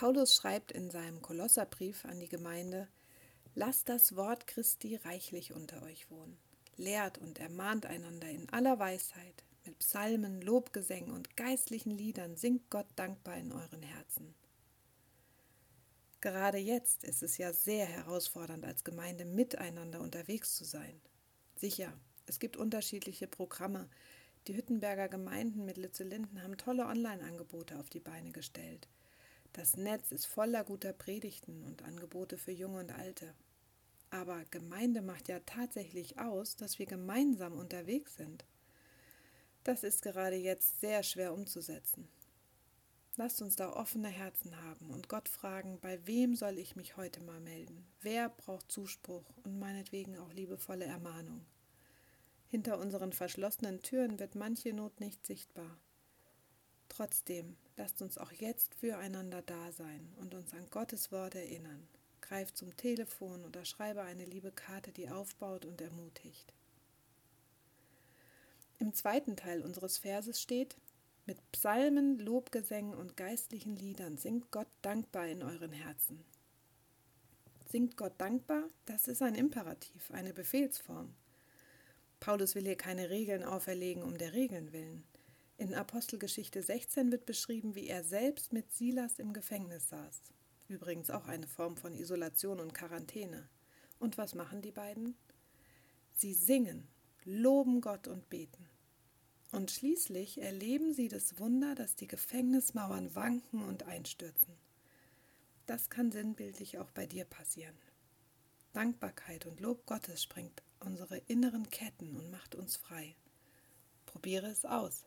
Paulus schreibt in seinem Kolosserbrief an die Gemeinde, Lasst das Wort Christi reichlich unter euch wohnen. Lehrt und ermahnt einander in aller Weisheit. Mit Psalmen, Lobgesängen und geistlichen Liedern singt Gott dankbar in euren Herzen. Gerade jetzt ist es ja sehr herausfordernd, als Gemeinde miteinander unterwegs zu sein. Sicher, es gibt unterschiedliche Programme. Die Hüttenberger Gemeinden mit Litzelinden haben tolle Online-Angebote auf die Beine gestellt. Das Netz ist voller guter Predigten und Angebote für Junge und Alte. Aber Gemeinde macht ja tatsächlich aus, dass wir gemeinsam unterwegs sind. Das ist gerade jetzt sehr schwer umzusetzen. Lasst uns da offene Herzen haben und Gott fragen, bei wem soll ich mich heute mal melden? Wer braucht Zuspruch und meinetwegen auch liebevolle Ermahnung? Hinter unseren verschlossenen Türen wird manche Not nicht sichtbar. Trotzdem, lasst uns auch jetzt füreinander da sein und uns an Gottes Wort erinnern. Greif zum Telefon oder schreibe eine liebe Karte, die aufbaut und ermutigt. Im zweiten Teil unseres Verses steht, mit Psalmen, Lobgesängen und geistlichen Liedern singt Gott dankbar in euren Herzen. Singt Gott dankbar? Das ist ein Imperativ, eine Befehlsform. Paulus will hier keine Regeln auferlegen um der Regeln willen. In Apostelgeschichte 16 wird beschrieben, wie er selbst mit Silas im Gefängnis saß. Übrigens auch eine Form von Isolation und Quarantäne. Und was machen die beiden? Sie singen, loben Gott und beten. Und schließlich erleben sie das Wunder, dass die Gefängnismauern wanken und einstürzen. Das kann sinnbildlich auch bei dir passieren. Dankbarkeit und Lob Gottes sprengt unsere inneren Ketten und macht uns frei. Probiere es aus.